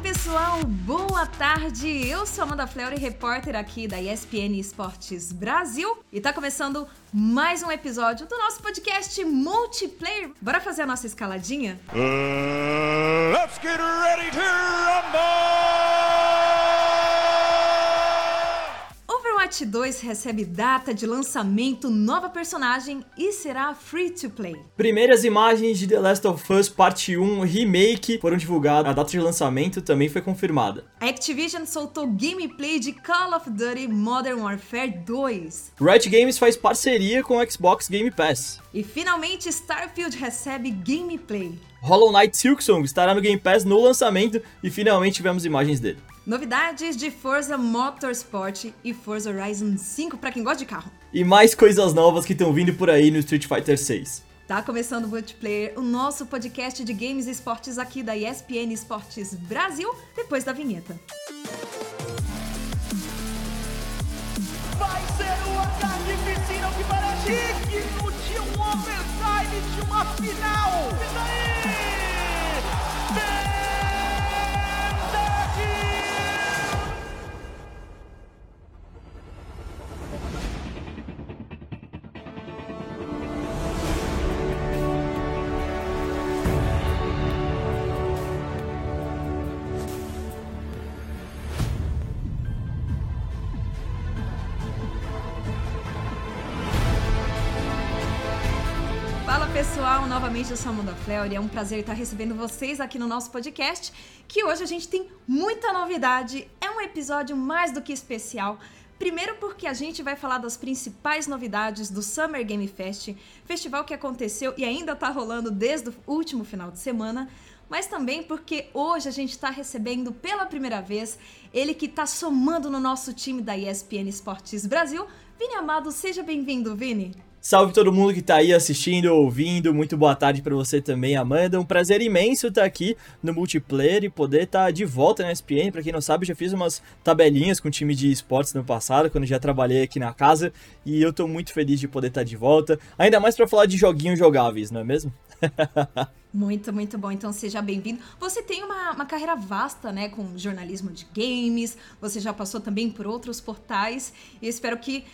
pessoal, boa tarde. Eu sou Amanda Fleury, repórter aqui da ESPN Esportes Brasil, e tá começando mais um episódio do nosso podcast Multiplayer. Bora fazer a nossa escaladinha? Uh, let's get ready to rumble! Overwatch 2 recebe data de lançamento, nova personagem e será free to play. Primeiras imagens de The Last of Us Parte 1 Remake foram divulgadas, a data de lançamento também foi confirmada. A Activision soltou gameplay de Call of Duty Modern Warfare 2. Riot Games faz parceria com o Xbox Game Pass. E finalmente Starfield recebe gameplay. Hollow Knight Silksong estará no Game Pass no lançamento e finalmente tivemos imagens dele. Novidades de Forza Motorsport e Forza Horizon 5 para quem gosta de carro. E mais coisas novas que estão vindo por aí no Street Fighter 6. Tá começando o Multiplayer, o nosso podcast de games e esportes aqui da ESPN Esportes Brasil, depois da vinheta. Vai ser o ataque piscina que parece digno de um overtime de uma final! E daí? pessoal, novamente eu sou Amanda Fleury, é um prazer estar recebendo vocês aqui no nosso podcast, que hoje a gente tem muita novidade, é um episódio mais do que especial. Primeiro porque a gente vai falar das principais novidades do Summer Game Fest, festival que aconteceu e ainda está rolando desde o último final de semana, mas também porque hoje a gente está recebendo pela primeira vez ele que está somando no nosso time da ESPN Esportes Brasil. Vini Amado, seja bem-vindo, Vini. Salve todo mundo que tá aí assistindo, ouvindo. Muito boa tarde para você também, Amanda. Um prazer imenso estar tá aqui no multiplayer e poder estar tá de volta na SPN. Para quem não sabe, já fiz umas tabelinhas com o time de esportes no passado, quando já trabalhei aqui na casa, e eu tô muito feliz de poder estar tá de volta. Ainda mais para falar de joguinhos jogáveis, não é mesmo? Muito, muito bom. Então seja bem-vindo. Você tem uma, uma, carreira vasta, né, com jornalismo de games. Você já passou também por outros portais. E espero que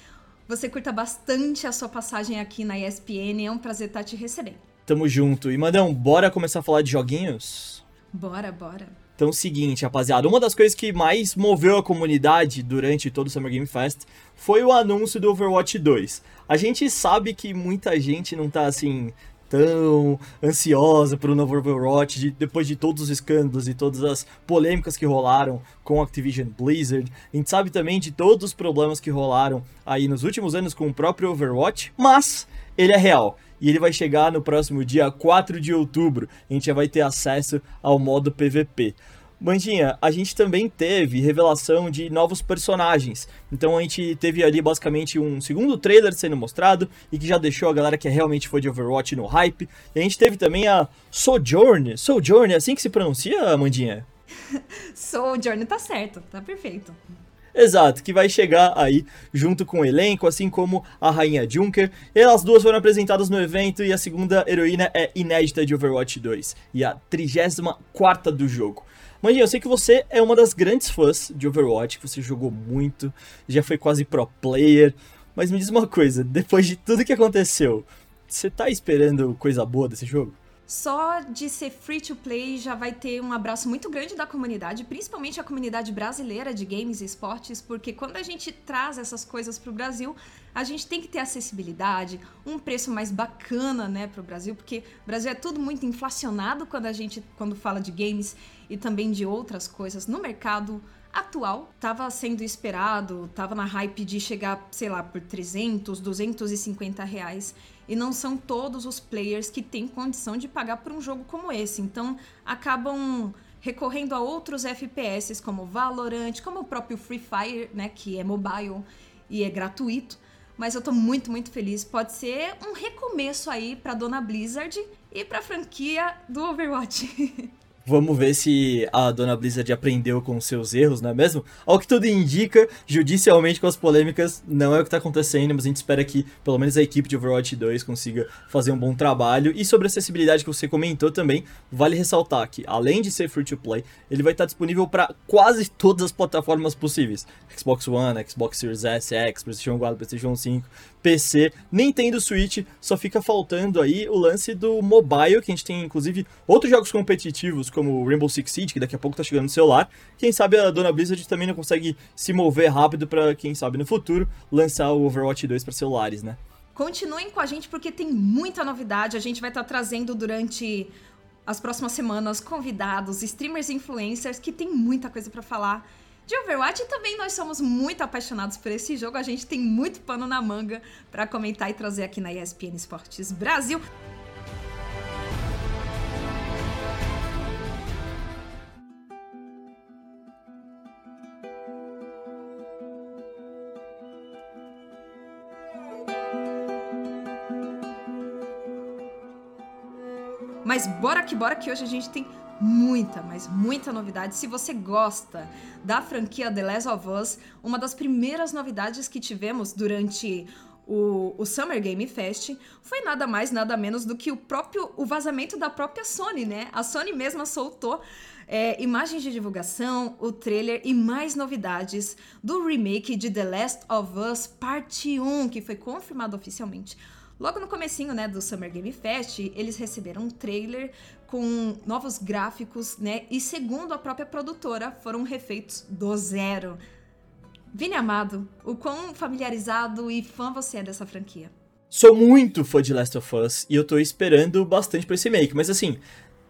você curta bastante a sua passagem aqui na ESPN. É um prazer estar te recebendo. Tamo junto. E, Mandão, bora começar a falar de joguinhos? Bora, bora. Então, seguinte, rapaziada, uma das coisas que mais moveu a comunidade durante todo o Summer Game Fest foi o anúncio do Overwatch 2. A gente sabe que muita gente não tá assim tão ansiosa por um novo Overwatch, de, depois de todos os escândalos e todas as polêmicas que rolaram com Activision Blizzard. A gente sabe também de todos os problemas que rolaram aí nos últimos anos com o próprio Overwatch, mas ele é real. E ele vai chegar no próximo dia 4 de outubro. A gente já vai ter acesso ao modo PVP. Mandinha, a gente também teve revelação de novos personagens. Então a gente teve ali basicamente um segundo trailer sendo mostrado e que já deixou a galera que realmente foi de Overwatch no hype. E a gente teve também a Sojourn. Sojourn, é assim que se pronuncia, Mandinha? Sojourn tá certo, tá perfeito. Exato, que vai chegar aí junto com o elenco, assim como a Rainha Junker. Elas duas foram apresentadas no evento e a segunda heroína é inédita de Overwatch 2 e a 34 do jogo. Mas eu sei que você é uma das grandes fãs de Overwatch, que você jogou muito, já foi quase pro player. Mas me diz uma coisa, depois de tudo que aconteceu, você tá esperando coisa boa desse jogo? Só de ser free to play já vai ter um abraço muito grande da comunidade, principalmente a comunidade brasileira de games e esportes, porque quando a gente traz essas coisas para o Brasil, a gente tem que ter acessibilidade, um preço mais bacana, né, para o Brasil, porque o Brasil é tudo muito inflacionado quando a gente quando fala de games e também de outras coisas no mercado atual estava sendo esperado, estava na hype de chegar, sei lá, por 300, 250 reais. E não são todos os players que têm condição de pagar por um jogo como esse. Então acabam recorrendo a outros FPS como Valorant, como o próprio Free Fire, né, que é mobile e é gratuito. Mas eu tô muito, muito feliz. Pode ser um recomeço aí para dona Blizzard e para a franquia do Overwatch. Vamos ver se a dona Blizzard aprendeu com seus erros, não é mesmo? Ao que tudo indica, judicialmente com as polêmicas, não é o que está acontecendo, mas a gente espera que pelo menos a equipe de Overwatch 2 consiga fazer um bom trabalho. E sobre a acessibilidade que você comentou também, vale ressaltar que, além de ser free to play, ele vai estar disponível para quase todas as plataformas possíveis: Xbox One, Xbox Series S, X, PlayStation 4, PlayStation 5, PC, Nintendo Switch, só fica faltando aí o lance do mobile, que a gente tem inclusive outros jogos competitivos, como Rainbow Six Siege, que daqui a pouco tá chegando no celular. Quem sabe a dona Blizzard também não consegue se mover rápido para quem sabe no futuro lançar o Overwatch 2 para celulares, né? Continuem com a gente porque tem muita novidade. A gente vai estar tá trazendo durante as próximas semanas convidados, streamers e influencers que tem muita coisa para falar de Overwatch e também nós somos muito apaixonados por esse jogo. A gente tem muito pano na manga para comentar e trazer aqui na ESPN Esportes Brasil. Mas bora que bora que hoje a gente tem muita, mas muita novidade. Se você gosta da franquia The Last of Us, uma das primeiras novidades que tivemos durante o, o, Summer Game Fest foi nada mais, nada menos do que o próprio o vazamento da própria Sony, né? A Sony mesma soltou é, imagens de divulgação, o trailer e mais novidades do remake de The Last of Us Parte 1, que foi confirmado oficialmente Logo no comecinho, né, do Summer Game Fest, eles receberam um trailer com novos gráficos, né? E segundo a própria produtora, foram refeitos do zero. Vini Amado, o quão familiarizado e fã você é dessa franquia? Sou muito fã de Last of Us e eu tô esperando bastante pra esse make, mas assim,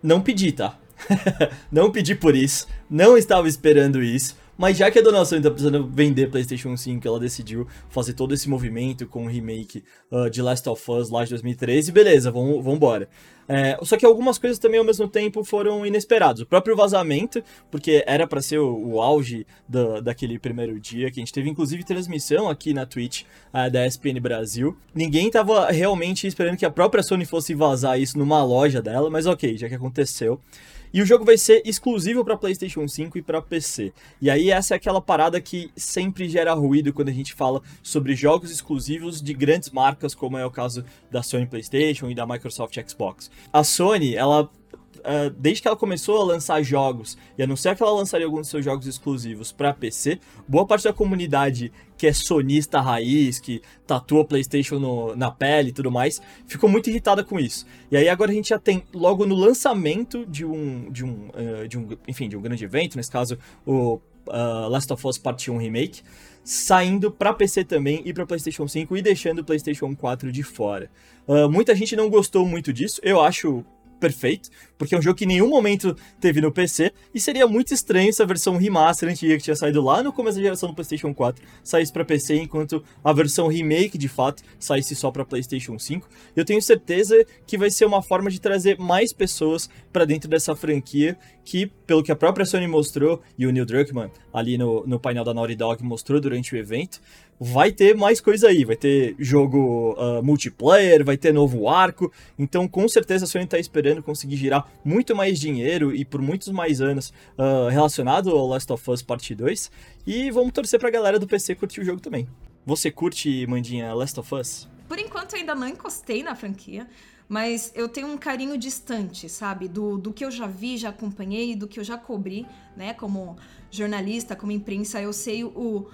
não pedi, tá? não pedi por isso, não estava esperando isso. Mas já que a Dona Sony tá precisando vender PlayStation 5, ela decidiu fazer todo esse movimento com o remake uh, de Last of Us lá de 2013, beleza, vamos embora. É, só que algumas coisas também ao mesmo tempo foram inesperadas. O próprio vazamento, porque era para ser o, o auge do, daquele primeiro dia, que a gente teve inclusive transmissão aqui na Twitch uh, da ESPN Brasil. Ninguém tava realmente esperando que a própria Sony fosse vazar isso numa loja dela, mas ok, já que aconteceu. E o jogo vai ser exclusivo para PlayStation 5 e para PC. E aí essa é aquela parada que sempre gera ruído quando a gente fala sobre jogos exclusivos de grandes marcas, como é o caso da Sony PlayStation e da Microsoft Xbox. A Sony, ela uh, desde que ela começou a lançar jogos e anunciar que ela lançaria alguns dos seus jogos exclusivos para PC, boa parte da comunidade que é sonista raiz, que tatua PlayStation no, na pele e tudo mais, ficou muito irritada com isso. E aí agora a gente já tem logo no lançamento de um, de um, uh, de um enfim, de um grande evento, nesse caso o uh, Last of Us Part 1 Remake, saindo para PC também e para PlayStation 5 e deixando o PlayStation 4 de fora. Uh, muita gente não gostou muito disso, eu acho perfeito, porque é um jogo que em nenhum momento teve no PC, e seria muito estranho se a versão remaster antiga que tinha saído lá no começo da geração do PlayStation 4 saísse para PC, enquanto a versão remake de fato saísse só para PlayStation 5. Eu tenho certeza que vai ser uma forma de trazer mais pessoas para dentro dessa franquia, que, pelo que a própria Sony mostrou e o Neil Druckmann ali no, no painel da Naughty Dog mostrou durante o evento, vai ter mais coisa aí, vai ter jogo uh, multiplayer, vai ter novo arco, então com certeza a Sony está esperando conseguir girar muito mais dinheiro e por muitos mais anos uh, relacionado ao Last of Us Part 2, e vamos torcer pra galera do PC curtir o jogo também. Você curte, Mandinha, Last of Us? Por enquanto ainda não encostei na franquia, mas eu tenho um carinho distante, sabe? Do, do que eu já vi, já acompanhei, do que eu já cobri, né? Como jornalista, como imprensa, eu sei o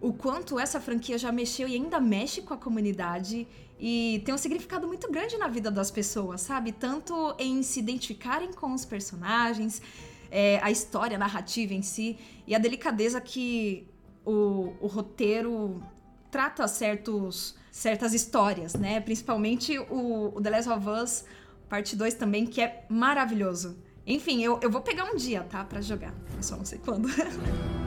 o quanto essa franquia já mexeu e ainda mexe com a comunidade e tem um significado muito grande na vida das pessoas, sabe? Tanto em se identificarem com os personagens, é, a história, a narrativa em si e a delicadeza que o, o roteiro trata certos, certas histórias, né? Principalmente o, o The Last of Us Parte 2 também, que é maravilhoso. Enfim, eu, eu vou pegar um dia, tá? Pra jogar. Eu só não sei quando.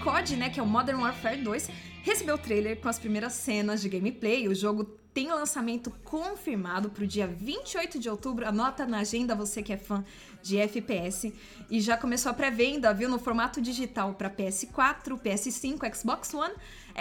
COD, né, que é o Modern Warfare 2, recebeu o trailer com as primeiras cenas de gameplay. O jogo tem lançamento confirmado para o dia 28 de outubro. Anota na agenda você que é fã de FPS. E já começou a pré-venda, viu, no formato digital para PS4, PS5, Xbox One,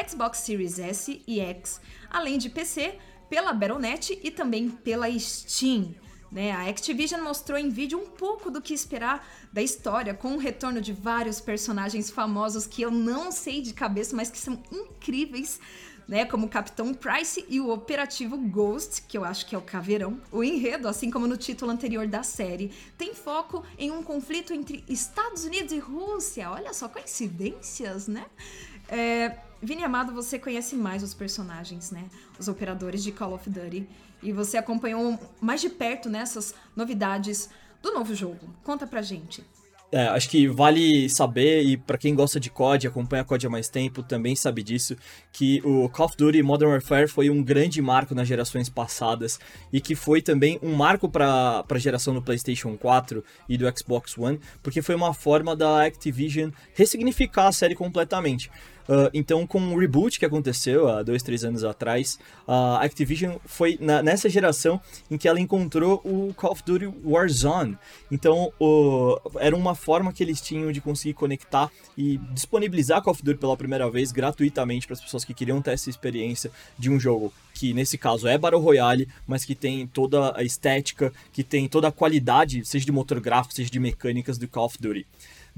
Xbox Series S e X, além de PC, pela Battle.net e também pela Steam. Né? A Activision mostrou em vídeo um pouco do que esperar da história, com o retorno de vários personagens famosos que eu não sei de cabeça, mas que são incríveis. Né, como o Capitão Price e o operativo Ghost, que eu acho que é o Caveirão. O enredo, assim como no título anterior da série, tem foco em um conflito entre Estados Unidos e Rússia. Olha só, coincidências, né? É, Vini Amado, você conhece mais os personagens, né? Os operadores de Call of Duty e você acompanhou mais de perto nessas novidades do novo jogo. Conta pra gente. É, acho que vale saber, e para quem gosta de COD, acompanha COD há mais tempo, também sabe disso, que o Call of Duty Modern Warfare foi um grande marco nas gerações passadas e que foi também um marco para a geração do PlayStation 4 e do Xbox One, porque foi uma forma da Activision ressignificar a série completamente. Uh, então, com o reboot que aconteceu há dois, três anos atrás, a Activision foi na, nessa geração em que ela encontrou o Call of Duty Warzone. Então, o, era uma forma que eles tinham de conseguir conectar e disponibilizar Call of Duty pela primeira vez gratuitamente para as pessoas que queriam ter essa experiência de um jogo que nesse caso é Battle Royale, mas que tem toda a estética, que tem toda a qualidade, seja de motor gráfico, seja de mecânicas do Call of Duty.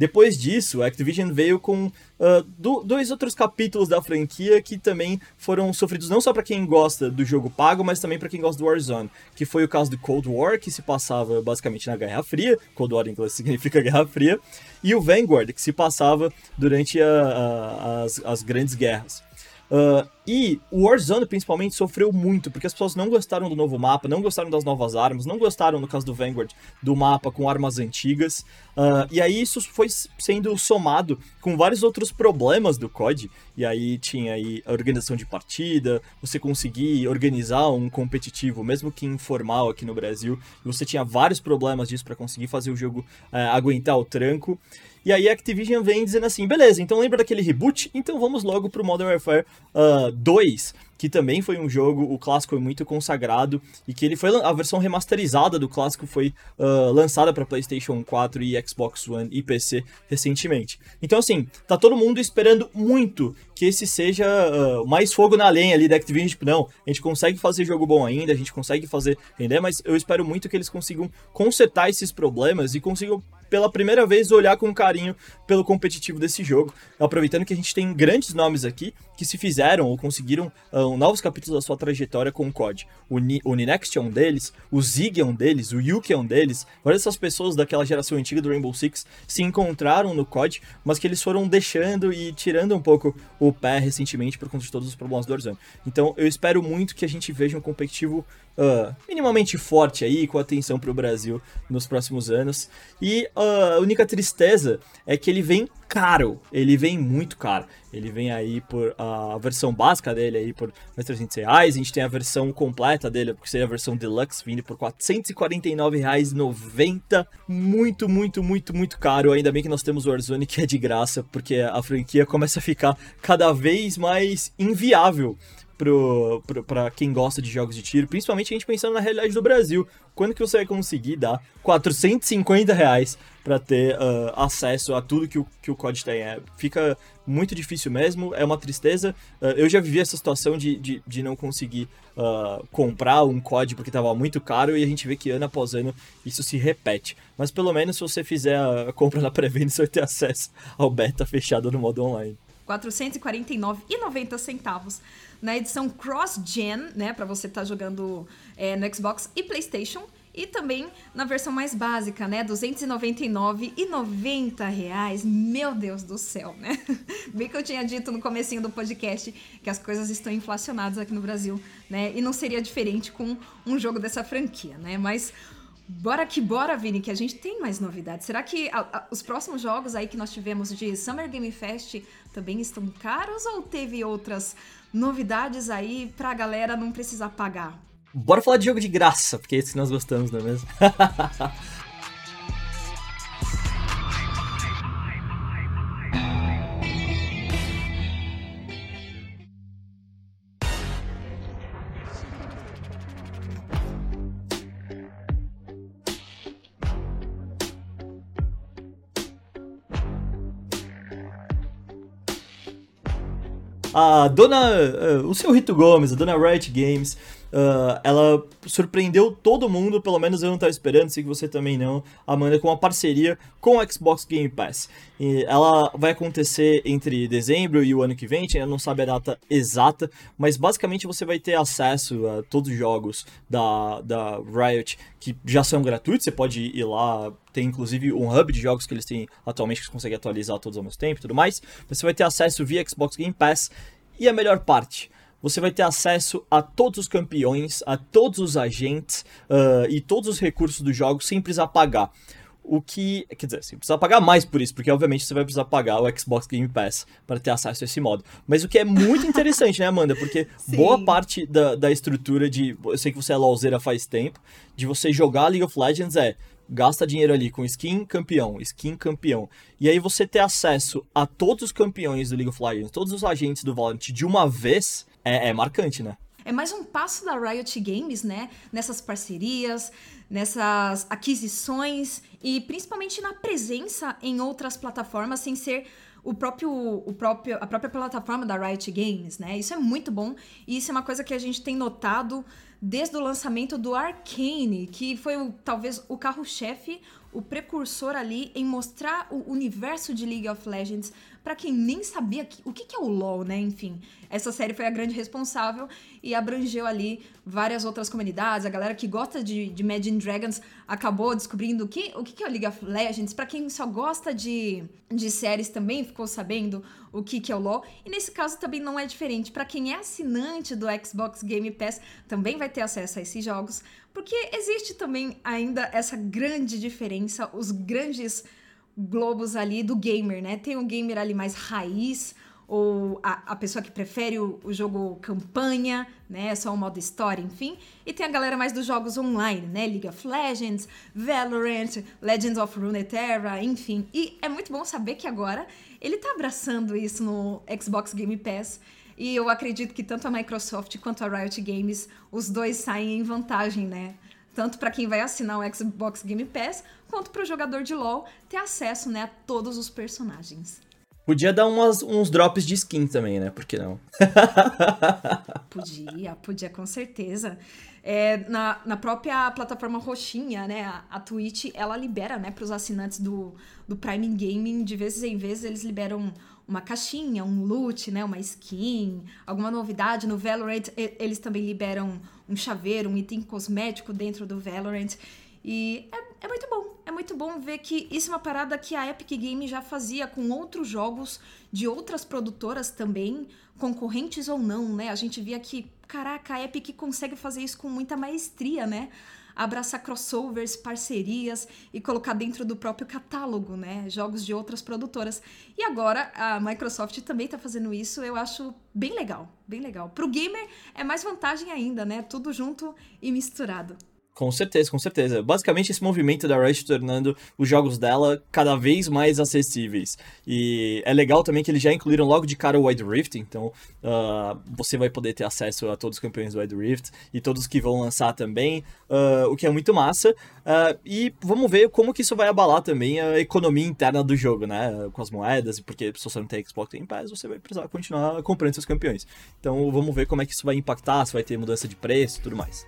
Depois disso, a Activision veio com uh, do, dois outros capítulos da franquia que também foram sofridos não só para quem gosta do jogo pago, mas também para quem gosta do Warzone, que foi o caso do Cold War, que se passava basicamente na Guerra Fria, Cold War em inglês significa Guerra Fria, e o Vanguard, que se passava durante a, a, as, as grandes guerras. Uh, e o Warzone, principalmente, sofreu muito, porque as pessoas não gostaram do novo mapa, não gostaram das novas armas, não gostaram, no caso do Vanguard, do mapa com armas antigas. Uh, e aí isso foi sendo somado com vários outros problemas do COD. E aí tinha aí a organização de partida, você conseguir organizar um competitivo, mesmo que informal aqui no Brasil. Você tinha vários problemas disso para conseguir fazer o jogo uh, aguentar o tranco. E aí a Activision vem dizendo assim, beleza, então lembra daquele reboot? Então vamos logo pro Modern Warfare uh, 2, que também foi um jogo, o clássico foi muito consagrado, e que ele foi, a versão remasterizada do clássico foi uh, lançada para PlayStation 4 e Xbox One e PC recentemente. Então assim, tá todo mundo esperando muito que esse seja uh, mais fogo na lenha ali da Activision, tipo, não, a gente consegue fazer jogo bom ainda, a gente consegue fazer render, mas eu espero muito que eles consigam consertar esses problemas e consigam pela primeira vez olhar com carinho pelo competitivo desse jogo, aproveitando que a gente tem grandes nomes aqui que se fizeram ou conseguiram uh, novos capítulos da sua trajetória com o COD. O, Ni o Ninext é um deles, o Zig é um deles, o Yuki é um deles. Várias dessas pessoas daquela geração antiga do Rainbow Six se encontraram no COD, mas que eles foram deixando e tirando um pouco o pé recentemente por conta de todos os problemas do Warzone. Então eu espero muito que a gente veja um competitivo uh, minimamente forte aí, com atenção para o Brasil nos próximos anos. E uh, a única tristeza é que ele vem caro, ele vem muito caro. Ele vem aí por a versão básica dele aí por mais 300 reais. A gente tem a versão completa dele, que seria a versão deluxe, vindo por 449 reais 90. Muito, muito, muito, muito caro. Ainda bem que nós temos o Warzone que é de graça, porque a franquia começa a ficar cada vez mais inviável para quem gosta de jogos de tiro, principalmente a gente pensando na realidade do Brasil. Quando que você vai conseguir dar 450 reais para ter uh, acesso a tudo que o, que o COD tem? É, fica muito difícil mesmo, é uma tristeza. Uh, eu já vivi essa situação de, de, de não conseguir uh, comprar um COD porque estava muito caro e a gente vê que ano após ano isso se repete. Mas pelo menos se você fizer a compra na pré-venda, você vai ter acesso ao beta fechado no modo online. R$ 449,90 centavos na edição cross-gen, né, para você estar tá jogando é, no Xbox e PlayStation. E também na versão mais básica, né? 299,90 reais. Meu Deus do céu, né? Bem que eu tinha dito no comecinho do podcast que as coisas estão inflacionadas aqui no Brasil, né? E não seria diferente com um jogo dessa franquia, né? Mas Bora que bora, Vini, que a gente tem mais novidades. Será que a, a, os próximos jogos aí que nós tivemos de Summer Game Fest também estão caros ou teve outras novidades aí pra galera não precisar pagar? Bora falar de jogo de graça, porque esse nós gostamos, não é mesmo? a dona. Uh, o seu Rito Gomes, a dona Riot Games. Uh, ela surpreendeu todo mundo, pelo menos eu não estava esperando, sei que você também não, Amanda, com uma parceria com o Xbox Game Pass. E ela vai acontecer entre dezembro e o ano que vem, ainda não sabe a data exata, mas basicamente você vai ter acesso a todos os jogos da, da Riot que já são gratuitos, você pode ir lá, tem inclusive um hub de jogos que eles têm atualmente que você consegue atualizar todos ao mesmo tempo e tudo mais. Você vai ter acesso via Xbox Game Pass. E a melhor parte, você vai ter acesso a todos os campeões, a todos os agentes uh, e todos os recursos do jogo sem precisar pagar. O que. Quer dizer, você precisa pagar mais por isso, porque obviamente você vai precisar pagar o Xbox Game Pass para ter acesso a esse modo. Mas o que é muito interessante, né, Amanda? Porque Sim. boa parte da, da estrutura de. Eu sei que você é LOLzeira faz tempo, de você jogar League of Legends é gasta dinheiro ali com skin campeão, skin campeão. E aí você ter acesso a todos os campeões do League of Legends, todos os agentes do Valorant de uma vez, é, é marcante, né? É mais um passo da Riot Games, né? Nessas parcerias, nessas aquisições e principalmente na presença em outras plataformas sem ser o próprio, o próprio, a própria plataforma da Riot Games, né? Isso é muito bom e isso é uma coisa que a gente tem notado desde o lançamento do Arcane, que foi o, talvez o carro-chefe, o precursor ali em mostrar o universo de League of Legends para quem nem sabia que, o que, que é o LoL, né? Enfim, essa série foi a grande responsável e abrangeu ali várias outras comunidades. A galera que gosta de, de Dragons acabou descobrindo que, o que, que é o League of Legends. Para quem só gosta de, de séries também ficou sabendo o que, que é o LoL. E nesse caso também não é diferente. Para quem é assinante do Xbox Game Pass, também vai ter acesso a esses jogos. Porque existe também ainda essa grande diferença, os grandes globos ali do gamer, né? Tem o gamer ali mais raiz, ou a, a pessoa que prefere o, o, jogo campanha, né? Só o modo história, enfim. E tem a galera mais dos jogos online, né? League of Legends, Valorant, Legends of Runeterra, enfim. E é muito bom saber que agora ele tá abraçando isso no Xbox Game Pass. E eu acredito que tanto a Microsoft quanto a Riot Games, os dois saem em vantagem, né? Tanto para quem vai assinar o Xbox Game Pass, quanto para o jogador de LoL ter acesso né, a todos os personagens. Podia dar umas, uns drops de skin também, né? Por que não? podia, podia com certeza. É, na, na própria plataforma roxinha, né? A, a Twitch, ela libera, né, para os assinantes do, do Prime Gaming, de vezes em vezes eles liberam uma caixinha, um loot, né, uma skin, alguma novidade. No Valorant, eles também liberam um chaveiro, um item cosmético dentro do Valorant. E é, é, muito bom. É muito bom ver que isso é uma parada que a Epic Games já fazia com outros jogos de outras produtoras também, concorrentes ou não, né? A gente via que, caraca, a Epic consegue fazer isso com muita maestria, né? Abraçar crossovers, parcerias e colocar dentro do próprio catálogo, né? Jogos de outras produtoras. E agora a Microsoft também tá fazendo isso, eu acho bem legal, bem legal. Pro gamer é mais vantagem ainda, né? Tudo junto e misturado. Com certeza, com certeza. Basicamente, esse movimento da Riot tornando os jogos dela cada vez mais acessíveis. E é legal também que eles já incluíram logo de cara o Wide Rift, então uh, você vai poder ter acesso a todos os campeões do Wide Rift e todos que vão lançar também, uh, o que é muito massa. Uh, e vamos ver como que isso vai abalar também a economia interna do jogo, né? Com as moedas, porque se você não tem Xbox Game Pass, você vai precisar continuar comprando seus campeões. Então vamos ver como é que isso vai impactar, se vai ter mudança de preço e tudo mais.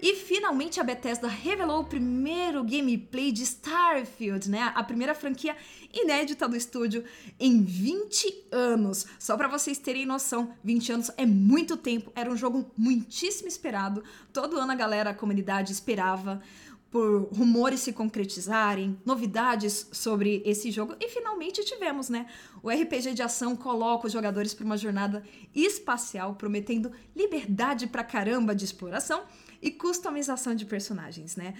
E finalmente a Bethesda revelou o primeiro gameplay de Starfield, né? A primeira franquia inédita do estúdio em 20 anos. Só para vocês terem noção, 20 anos é muito tempo, era um jogo muitíssimo esperado. Todo ano a galera, a comunidade esperava por rumores se concretizarem, novidades sobre esse jogo e finalmente tivemos, né? O RPG de ação coloca os jogadores para uma jornada espacial, prometendo liberdade pra caramba de exploração e customização de personagens, né?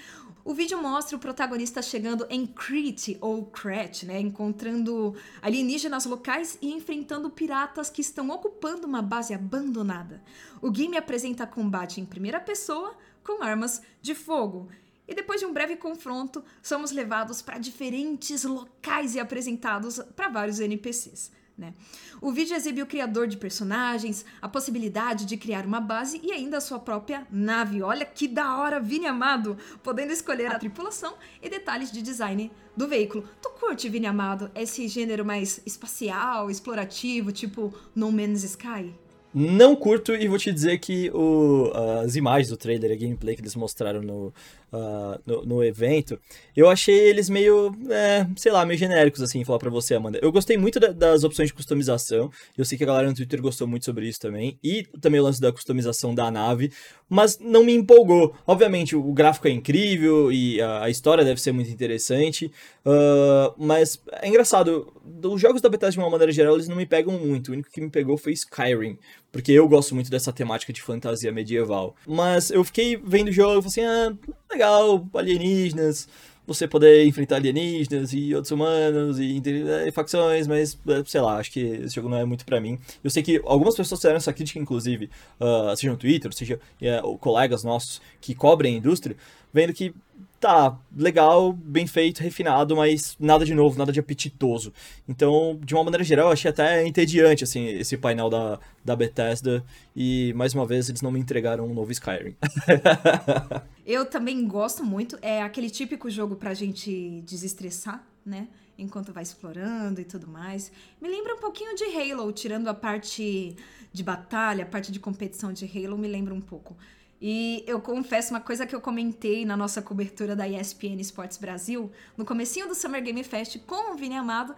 O vídeo mostra o protagonista chegando em Crete ou Crete, né, encontrando alienígenas locais e enfrentando piratas que estão ocupando uma base abandonada. O game apresenta combate em primeira pessoa com armas de fogo. e depois de um breve confronto, somos levados para diferentes locais e apresentados para vários NPCs. Né? O vídeo exibe o criador de personagens, a possibilidade de criar uma base e ainda a sua própria nave. Olha que da hora, Vini Amado! Podendo escolher a tripulação e detalhes de design do veículo. Tu curte, Vini Amado, esse gênero mais espacial, explorativo, tipo No Man's Sky? Não curto e vou te dizer que o, as imagens do trailer, a gameplay que eles mostraram no, uh, no, no, evento, eu achei eles meio, é, sei lá, meio genéricos, assim, falar pra você, Amanda. Eu gostei muito da, das opções de customização, eu sei que a galera no Twitter gostou muito sobre isso também, e também o lance da customização da nave, mas não me empolgou. Obviamente, o gráfico é incrível e a, a história deve ser muito interessante, uh, mas é engraçado, os jogos da Bethesda de uma maneira geral, eles não me pegam muito, o único que me pegou foi Skyrim, porque eu gosto muito dessa temática de fantasia medieval. Mas eu fiquei vendo o jogo e falei assim, ah, legal, alienígenas, você poder enfrentar alienígenas e outros humanos e, e, facções, mas sei lá, acho que esse jogo não é muito para mim. Eu sei que algumas pessoas fizeram essa crítica, inclusive, uh, seja no Twitter, seja uh, colegas nossos que cobrem a indústria, vendo que tá, legal, bem feito, refinado, mas nada de novo, nada de apetitoso. Então, de uma maneira geral, eu achei até entediante, assim, esse painel da, da Bethesda. E, mais uma vez, eles não me entregaram um novo Skyrim. eu também gosto muito. É aquele típico jogo pra gente desestressar, né? Enquanto vai explorando e tudo mais. Me lembra um pouquinho de Halo, tirando a parte de batalha, a parte de competição de Halo, me lembra um pouco. E eu confesso uma coisa que eu comentei na nossa cobertura da ESPN Esportes Brasil, no comecinho do Summer Game Fest com o Vini Amado,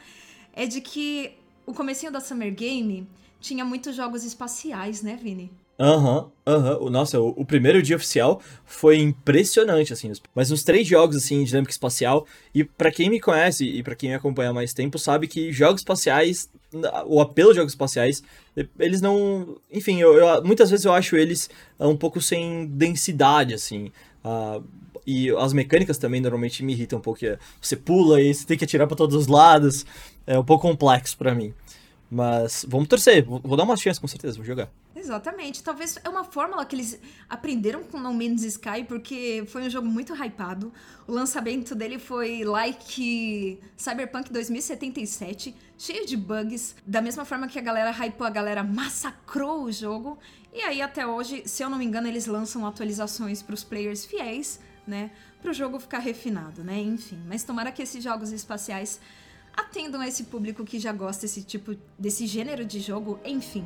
é de que o comecinho da Summer Game tinha muitos jogos espaciais, né, Vini? Aham, uhum, aham. Uhum. Nossa, o, o, primeiro dia oficial foi impressionante, assim. Mas uns três jogos, assim, dinâmica espacial. E para quem me conhece e para quem me acompanha há mais tempo, sabe que jogos espaciais, o apelo de jogos espaciais, eles não. Enfim, eu, eu muitas vezes eu acho eles ah, um pouco sem densidade, assim. Uh, e as mecânicas também normalmente me irritam um pouco. Você pula e você tem que atirar para todos os lados. É um pouco complexo para mim. Mas vamos torcer, vou dar uma chance com certeza, vou jogar. Exatamente. Talvez é uma fórmula que eles aprenderam com No Man's Sky, porque foi um jogo muito hypado. O lançamento dele foi like Cyberpunk 2077, cheio de bugs. Da mesma forma que a galera hypou, a galera massacrou o jogo. E aí, até hoje, se eu não me engano, eles lançam atualizações para os players fiéis, né? Para o jogo ficar refinado, né? Enfim. Mas tomara que esses jogos espaciais atendam a esse público que já gosta desse tipo, desse gênero de jogo, enfim.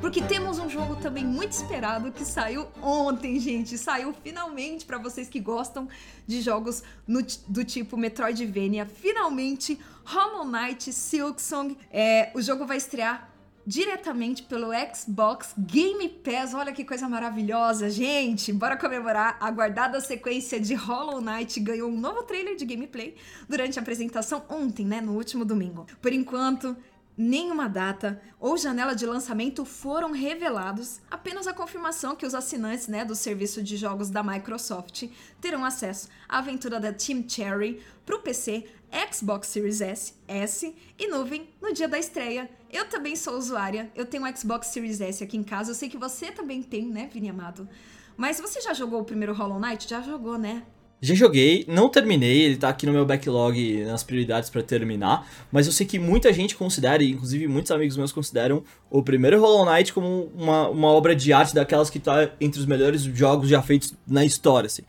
Porque temos um jogo também muito esperado que saiu ontem, gente. Saiu finalmente para vocês que gostam de jogos no, do tipo Metroidvania. Finalmente, Hollow Knight Silksong. É, o jogo vai estrear diretamente pelo Xbox Game Pass. Olha que coisa maravilhosa, gente! Bora comemorar. A aguardada sequência de Hollow Knight ganhou um novo trailer de gameplay durante a apresentação ontem, né, no último domingo. Por enquanto, nenhuma data ou janela de lançamento foram revelados, apenas a confirmação que os assinantes né, do serviço de jogos da Microsoft terão acesso à aventura da Team Cherry para o PC, Xbox Series S, S e nuvem no dia da estreia. Eu também sou usuária, eu tenho um Xbox Series S aqui em casa, eu sei que você também tem, né, Vini Amado? Mas você já jogou o primeiro Hollow Knight? Já jogou, né? Já joguei, não terminei, ele tá aqui no meu backlog nas prioridades para terminar, mas eu sei que muita gente considera, inclusive muitos amigos meus consideram o primeiro Hollow Knight como uma, uma obra de arte daquelas que tá entre os melhores jogos já feitos na história, assim.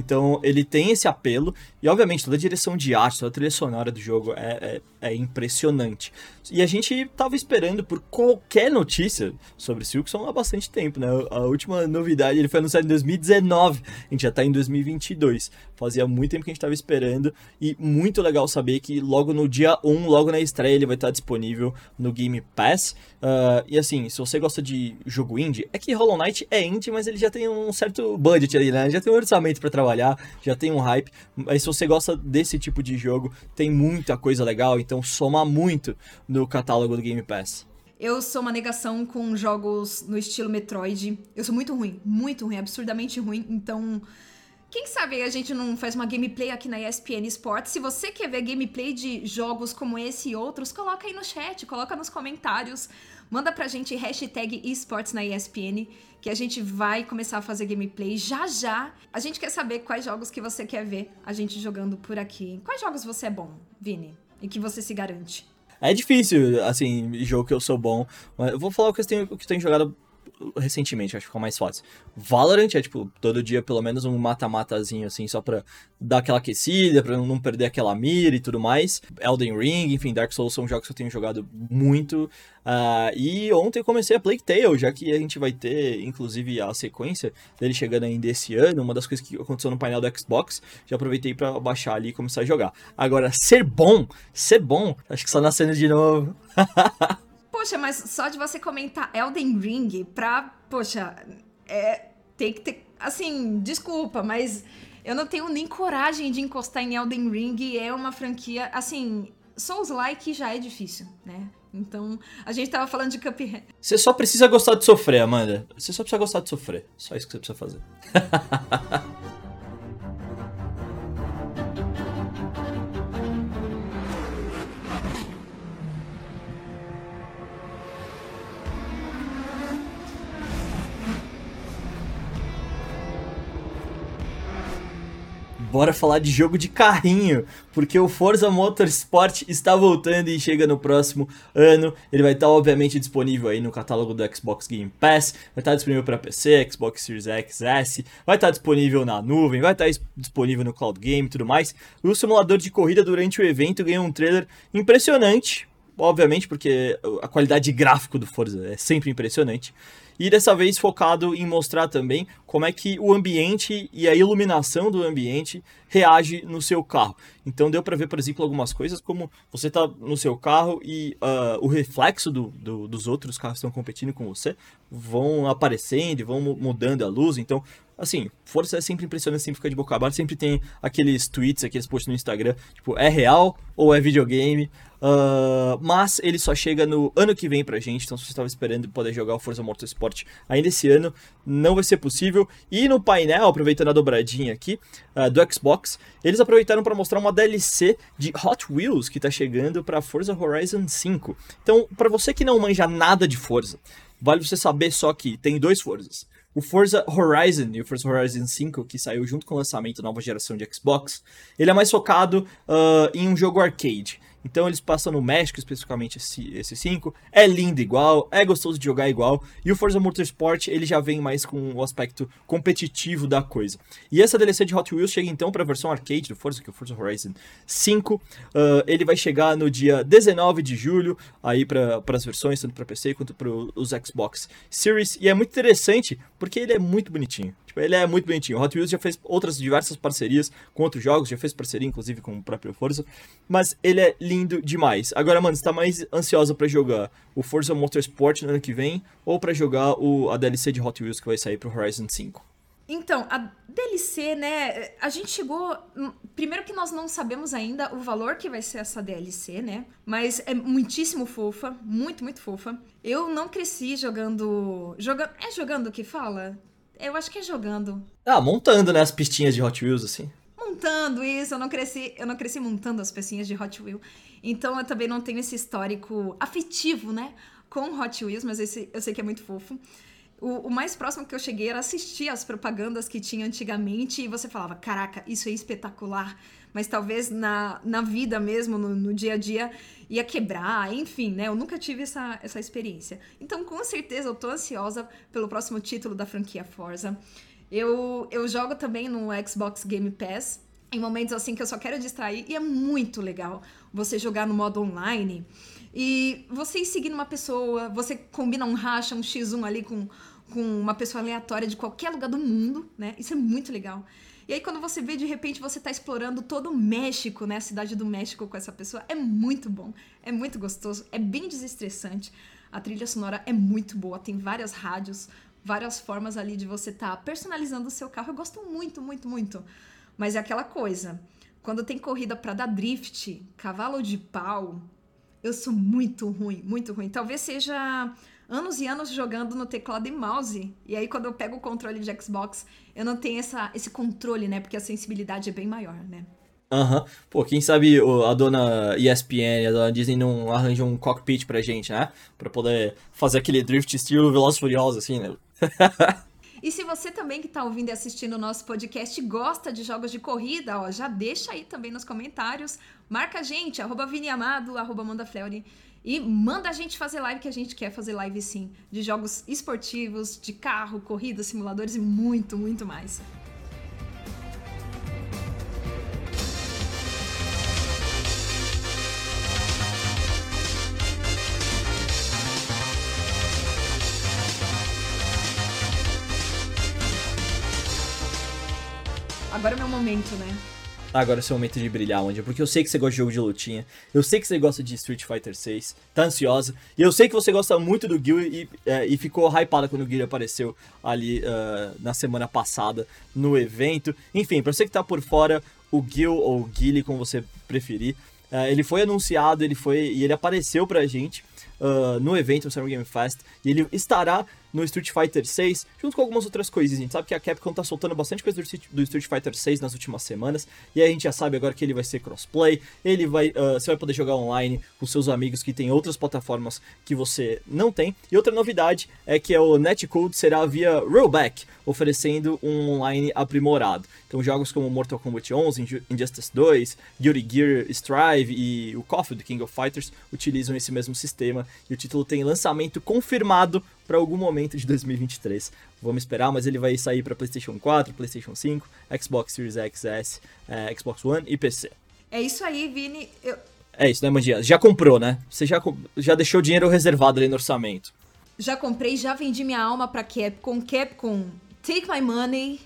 Então ele tem esse apelo, e obviamente toda a direção de arte, toda a trilha sonora do jogo é, é, é impressionante. E a gente tava esperando por qualquer notícia sobre Silksong há bastante tempo, né? A última novidade, ele foi anunciado em 2019, a gente já tá em 2022. Fazia muito tempo que a gente tava esperando, e muito legal saber que logo no dia 1, logo na estreia, ele vai estar disponível no Game Pass. Uh, e assim, se você gosta de jogo indie, é que Hollow Knight é indie, mas ele já tem um certo budget ali, né? Já tem um orçamento para trabalhar, já tem um hype. Mas se você gosta desse tipo de jogo, tem muita coisa legal, então soma muito no catálogo do Game Pass. Eu sou uma negação com jogos no estilo Metroid. Eu sou muito ruim, muito ruim, absurdamente ruim. Então, Quem sabe a gente não faz uma gameplay aqui na ESPN Sports? Se você quer ver gameplay de jogos como esse e outros, coloca aí no chat, coloca nos comentários. Manda pra gente hashtag esports na ESPN, que a gente vai começar a fazer gameplay já já. A gente quer saber quais jogos que você quer ver a gente jogando por aqui. Quais jogos você é bom, Vini? E que você se garante? É difícil, assim, jogo que eu sou bom. Mas eu vou falar o que eu tenho, o que eu tenho jogado recentemente, acho que ficou mais fácil. Valorant é, tipo, todo dia pelo menos um mata-matazinho, assim, só pra dar aquela aquecida, pra não perder aquela mira e tudo mais. Elden Ring, enfim, Dark Souls são jogos que eu tenho jogado muito. Uh, e ontem comecei a Plague Tale, já que a gente vai ter, inclusive, a sequência dele chegando ainda esse ano, uma das coisas que aconteceu no painel do Xbox, já aproveitei para baixar ali e começar a jogar. Agora, ser bom, ser bom, acho que só nascendo de novo. Poxa, mas só de você comentar Elden Ring pra. Poxa, é, tem que ter. Assim, desculpa, mas eu não tenho nem coragem de encostar em Elden Ring. É uma franquia. Assim, Souls-like já é difícil, né? Então, a gente tava falando de Cuphead. Você só precisa gostar de sofrer, Amanda. Você só precisa gostar de sofrer. Só isso que você precisa fazer. bora falar de jogo de carrinho, porque o Forza Motorsport está voltando e chega no próximo ano. Ele vai estar obviamente disponível aí no catálogo do Xbox Game Pass, vai estar disponível para PC, Xbox Series X, S, vai estar disponível na nuvem, vai estar disponível no Cloud Game e tudo mais. O simulador de corrida durante o evento ganhou um trailer impressionante, obviamente, porque a qualidade de gráfico do Forza é sempre impressionante. E dessa vez focado em mostrar também como é que o ambiente e a iluminação do ambiente reage no seu carro. Então deu para ver, por exemplo, algumas coisas como você está no seu carro e uh, o reflexo do, do, dos outros carros que estão competindo com você vão aparecendo vão mudando a luz. Então assim, força é sempre impressionante, sempre fica de boca aberta, sempre tem aqueles tweets, aqueles posts no Instagram, tipo, é real ou é videogame? Uh, mas ele só chega no ano que vem pra gente, então se você estava esperando poder jogar o Forza Motorsport ainda esse ano, não vai ser possível. E no painel, aproveitando a dobradinha aqui uh, do Xbox, eles aproveitaram para mostrar uma DLC de Hot Wheels que está chegando para Forza Horizon 5. Então, para você que não manja nada de Forza, vale você saber só que tem dois Forzas. O Forza Horizon e o Forza Horizon 5, que saiu junto com o lançamento da nova geração de Xbox, ele é mais focado uh, em um jogo arcade. Então eles passam no México, especificamente esse 5. É lindo igual, é gostoso de jogar igual. E o Forza Motorsport ele já vem mais com o aspecto competitivo da coisa. E essa DLC de Hot Wheels chega então para a versão arcade do Forza, que é o Forza Horizon 5. Uh, ele vai chegar no dia 19 de julho, aí para as versões, tanto para PC quanto para os Xbox Series. E é muito interessante porque ele é muito bonitinho. Tipo, ele é muito bonitinho. O Hot Wheels já fez outras diversas parcerias com outros jogos, já fez parceria inclusive com o próprio Forza, mas ele é lindo demais. Agora, mano, você tá mais ansiosa para jogar o Forza Motorsport no ano que vem ou para jogar o, a DLC de Hot Wheels que vai sair pro Horizon 5? Então, a DLC, né? A gente chegou. Hum, primeiro que nós não sabemos ainda o valor que vai ser essa DLC, né? Mas é muitíssimo fofa, muito, muito fofa. Eu não cresci jogando. Jogando. É jogando que fala? Eu acho que é jogando. Ah, montando, né, as pistinhas de Hot Wheels, assim. Montando isso, eu não cresci, eu não cresci montando as pecinhas de Hot Wheels. Então eu também não tenho esse histórico afetivo, né, com Hot Wheels, mas esse eu sei que é muito fofo. O, o, mais próximo que eu cheguei era assistir as propagandas que tinha antigamente e você falava: caraca, isso é espetacular mas talvez na, na vida mesmo, no, no dia a dia, ia quebrar, enfim, né? Eu nunca tive essa, essa experiência. Então, com certeza, eu tô ansiosa pelo próximo título da franquia Forza. Eu, eu jogo também no Xbox Game Pass, em momentos assim que eu só quero distrair, e é muito legal você jogar no modo online. E você ir seguindo uma pessoa, você combina um racha, um X1 ali com, com uma pessoa aleatória de qualquer lugar do mundo, né? Isso é muito legal. E aí, quando você vê, de repente, você tá explorando todo o México, né? A cidade do México com essa pessoa. É muito bom. É muito gostoso. É bem desestressante. A trilha sonora é muito boa. Tem várias rádios, várias formas ali de você estar tá personalizando o seu carro. Eu gosto muito, muito, muito. Mas é aquela coisa. Quando tem corrida para dar drift, cavalo de pau, eu sou muito ruim, muito ruim. Talvez seja anos e anos jogando no teclado e mouse. E aí, quando eu pego o controle de Xbox, eu não tenho essa, esse controle, né? Porque a sensibilidade é bem maior, né? Aham. Uhum. Pô, quem sabe a dona ESPN, a dona Disney não arranja um cockpit pra gente, né? Pra poder fazer aquele drift estilo Velozes Furiosos, assim, né? E se você também que está ouvindo e assistindo o nosso podcast gosta de jogos de corrida, ó, já deixa aí também nos comentários. Marca a gente, arroba Vini Amado, arroba Manda Fleury. E manda a gente fazer live, que a gente quer fazer live sim. De jogos esportivos, de carro, corrida, simuladores e muito, muito mais. Agora é meu momento, né? Agora é seu momento de brilhar, Andy, porque eu sei que você gosta de jogo de lutinha, eu sei que você gosta de Street Fighter 6, tá ansiosa, e eu sei que você gosta muito do Gil e, é, e ficou hypada quando o Gil apareceu ali uh, na semana passada no evento. Enfim, pra você que tá por fora, o Gil ou Gilly, como você preferir, uh, ele foi anunciado, ele foi e ele apareceu pra gente uh, no evento, no Summer Game Fest, e ele estará no Street Fighter 6, junto com algumas outras coisas. A gente sabe que a Capcom tá soltando bastante coisa do Street Fighter 6 nas últimas semanas, e a gente já sabe agora que ele vai ser crossplay, ele vai, uh, você vai poder jogar online com seus amigos que tem outras plataformas que você não tem. E outra novidade é que o netcode será via rollback, oferecendo um online aprimorado. Então jogos como Mortal Kombat 11, Injustice 2, Guilty Gear Strive e o KOF do King of Fighters utilizam esse mesmo sistema, e o título tem lançamento confirmado para algum momento de 2023. Vamos esperar, mas ele vai sair para PlayStation 4, PlayStation 5, Xbox Series X, S, é, Xbox One e PC. É isso aí, Vini. Eu... É isso, né, Mandia? Já comprou, né? Você já, já deixou dinheiro reservado ali no orçamento. Já comprei, já vendi minha alma pra Capcom. Capcom, take my money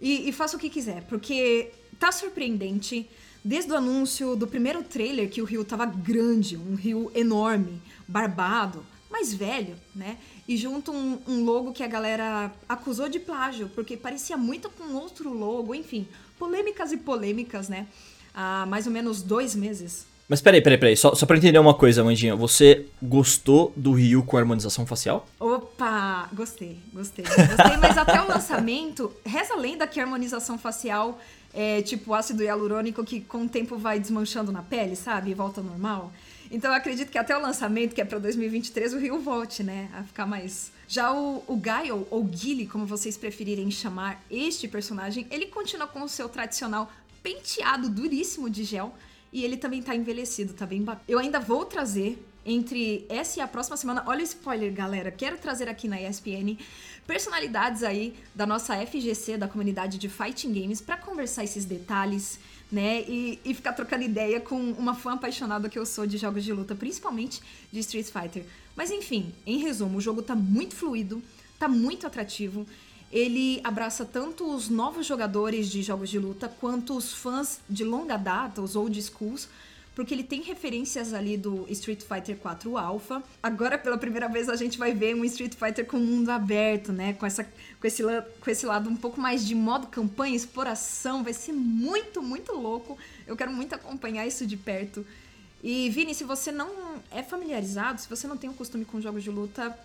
e, e faça o que quiser, porque tá surpreendente. Desde o anúncio do primeiro trailer que o Rio tava grande, um rio enorme, barbado, mais velho, né? E junto um, um, logo que a galera acusou de plágio, porque parecia muito com outro logo, enfim, polêmicas e polêmicas, né? Há mais ou menos dois meses. Mas peraí, peraí, peraí, só, só pra entender uma coisa, Mandinha, você gostou do Rio com harmonização facial? Opa, gostei, gostei. Gostei, mas até o lançamento, reza a lenda que a harmonização facial é tipo ácido hialurônico que com o tempo vai desmanchando na pele, sabe? E volta ao normal. Então eu acredito que até o lançamento, que é para 2023, o Rio volte, né? A ficar mais. Já o, o Gaio, ou Gilly, como vocês preferirem chamar este personagem, ele continua com o seu tradicional penteado duríssimo de gel. E ele também tá envelhecido, tá bem bacana. Eu ainda vou trazer entre essa e a próxima semana. Olha o spoiler, galera. Quero trazer aqui na ESPN personalidades aí da nossa FGC, da comunidade de Fighting Games, para conversar esses detalhes né? E, e ficar trocando ideia com uma fã apaixonada que eu sou de jogos de luta, principalmente de Street Fighter. Mas enfim, em resumo, o jogo tá muito fluido, tá muito atrativo. Ele abraça tanto os novos jogadores de jogos de luta quanto os fãs de longa data, os old schools, porque ele tem referências ali do Street Fighter 4 Alpha. Agora, pela primeira vez, a gente vai ver um Street Fighter com mundo aberto, né? Com, essa, com, esse, com esse lado um pouco mais de modo campanha, exploração. Vai ser muito, muito louco. Eu quero muito acompanhar isso de perto. E, Vini, se você não é familiarizado, se você não tem o costume com jogos de luta,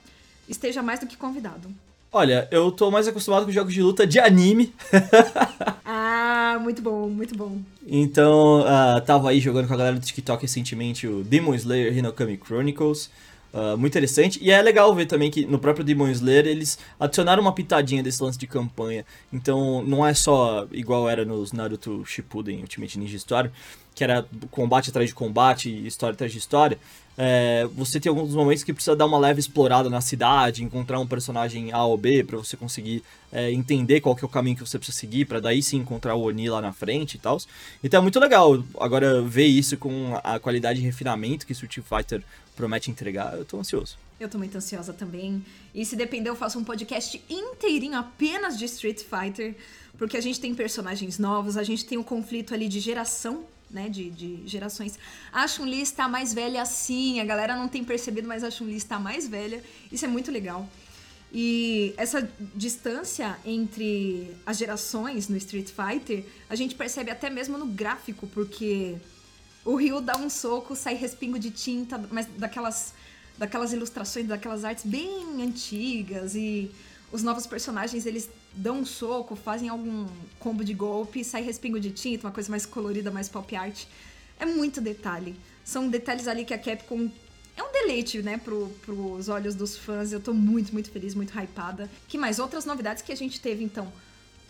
esteja mais do que convidado. Olha, eu tô mais acostumado com jogos de luta de anime. ah, muito bom, muito bom. Então, uh, tava aí jogando com a galera do TikTok recentemente o Demon Slayer Hinokami Chronicles. Uh, muito interessante. E é legal ver também que no próprio Demon Slayer eles adicionaram uma pitadinha desse lance de campanha. Então não é só igual era nos Naruto Shippuden Ultimate Ninja Story, que era combate atrás de combate, história atrás de história, é, você tem alguns momentos que precisa dar uma leve explorada na cidade, encontrar um personagem A ou B para você conseguir é, entender qual que é o caminho que você precisa seguir, para daí sim encontrar o Oni lá na frente e tal. Então é muito legal agora ver isso com a qualidade de refinamento que Street Fighter promete entregar. Eu tô ansioso. Eu tô muito ansiosa também. E se depender, eu faço um podcast inteirinho apenas de Street Fighter, porque a gente tem personagens novos, a gente tem um conflito ali de geração né, de, de gerações. A Chun-Li está mais velha sim, a galera não tem percebido, mas a Chun-Li está mais velha. Isso é muito legal. E essa distância entre as gerações no Street Fighter, a gente percebe até mesmo no gráfico, porque o Ryu dá um soco, sai respingo de tinta, mas daquelas daquelas ilustrações, daquelas artes bem antigas e os novos personagens eles dão um soco, fazem algum combo de golpe, sai respingo de tinta, uma coisa mais colorida, mais pop art. É muito detalhe. São detalhes ali que a Capcom é um deleite, né, pro, pros olhos dos fãs. Eu tô muito, muito feliz, muito hypada. Que mais? Outras novidades que a gente teve, então,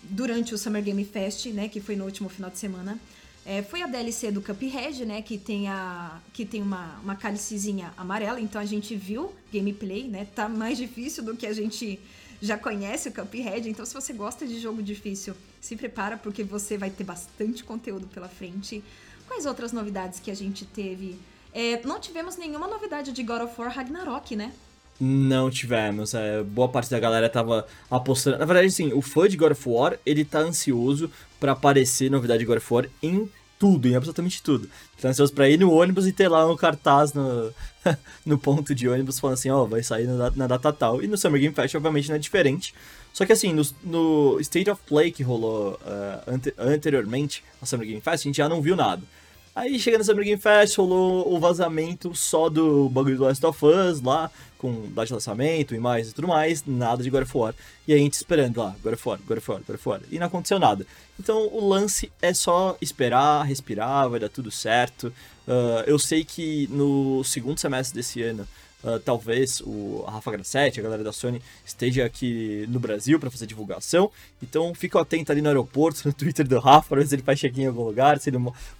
durante o Summer Game Fest, né, que foi no último final de semana. É, foi a DLC do Cuphead, né, que tem, a, que tem uma, uma cálicezinha amarela, então a gente viu gameplay, né, tá mais difícil do que a gente já conhece o Cuphead, então se você gosta de jogo difícil, se prepara porque você vai ter bastante conteúdo pela frente. Quais outras novidades que a gente teve? É, não tivemos nenhuma novidade de God of War Ragnarok, né? Não tivemos. É, boa parte da galera tava apostando. Na verdade, sim, o fã de God of War, ele tá ansioso para aparecer novidade de God of War em tudo, em absolutamente tudo. Tá ansioso pra ir no ônibus e ter lá um cartaz no, no ponto de ônibus falando assim, ó, oh, vai sair na, na, data tal. E no Summer Game Fest, obviamente, não é diferente. Só que assim, no, no State of Play que rolou uh, ante anteriormente ao Summer Game Fest, a gente já não viu nada. Aí chega no Summer Game Fest, rolou o vazamento só do bagulho do Last of Us lá, com data de lançamento e mais e tudo mais, nada de God of War. E a gente esperando lá, God of War, God of War, God of War. E não aconteceu nada. Então o lance é só esperar, respirar, vai dar tudo certo. Uh, eu sei que no segundo semestre desse ano Uh, talvez o Rafa Grassetti, a galera da Sony, esteja aqui no Brasil para fazer divulgação. Então fica atento ali no aeroporto, no Twitter do Rafa, para ver se ele faz check-in em algum lugar, se ele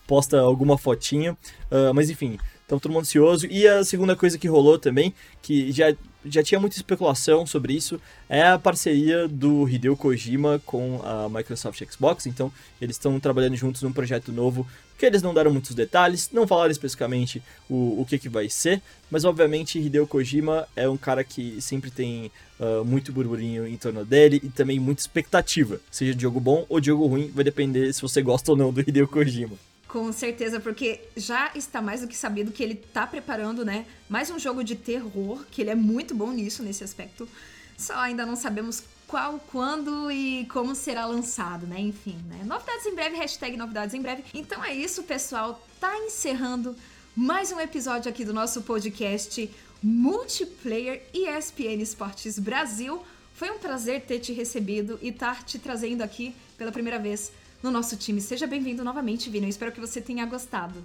posta alguma fotinha. Uh, mas enfim, então todo mundo ansioso. E a segunda coisa que rolou também, que já, já tinha muita especulação sobre isso, é a parceria do Hideo Kojima com a Microsoft Xbox. Então eles estão trabalhando juntos num projeto novo que eles não deram muitos detalhes, não falaram especificamente o, o que, que vai ser, mas obviamente Hideo Kojima é um cara que sempre tem uh, muito burburinho em torno dele e também muita expectativa. Seja de jogo bom ou de jogo ruim, vai depender se você gosta ou não do Hideo Kojima. Com certeza, porque já está mais do que sabido que ele está preparando, né, mais um jogo de terror, que ele é muito bom nisso, nesse aspecto. Só ainda não sabemos qual, quando e como será lançado, né? Enfim, né? Novidades em breve, hashtag novidades em breve. Então é isso, pessoal. Tá encerrando mais um episódio aqui do nosso podcast Multiplayer ESPN Esportes Brasil. Foi um prazer ter te recebido e estar tá te trazendo aqui pela primeira vez no nosso time. Seja bem-vindo novamente, Vini. Eu espero que você tenha gostado.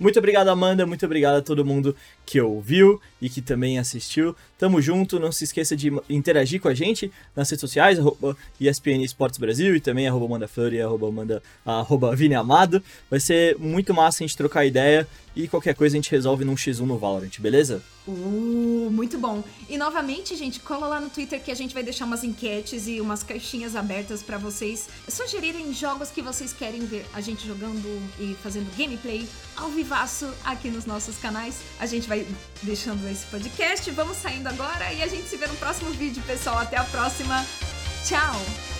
Muito obrigado, Amanda. Muito obrigado a todo mundo que ouviu e que também assistiu. Tamo junto. Não se esqueça de interagir com a gente nas redes sociais, arroba ESPN Esportes Brasil e também arroba Amanda Fleur e arroba, arroba Vini Amado. Vai ser muito massa a gente trocar ideia e qualquer coisa a gente resolve num X1 no Valorant, beleza? Uh, muito bom. E novamente, gente, cola lá no Twitter que a gente vai deixar umas enquetes e umas caixinhas abertas para vocês sugerirem jogos que vocês querem ver a gente jogando e fazendo gameplay ao vivaço aqui nos nossos canais. A gente vai deixando esse podcast, vamos saindo agora e a gente se vê no próximo vídeo, pessoal. Até a próxima. Tchau!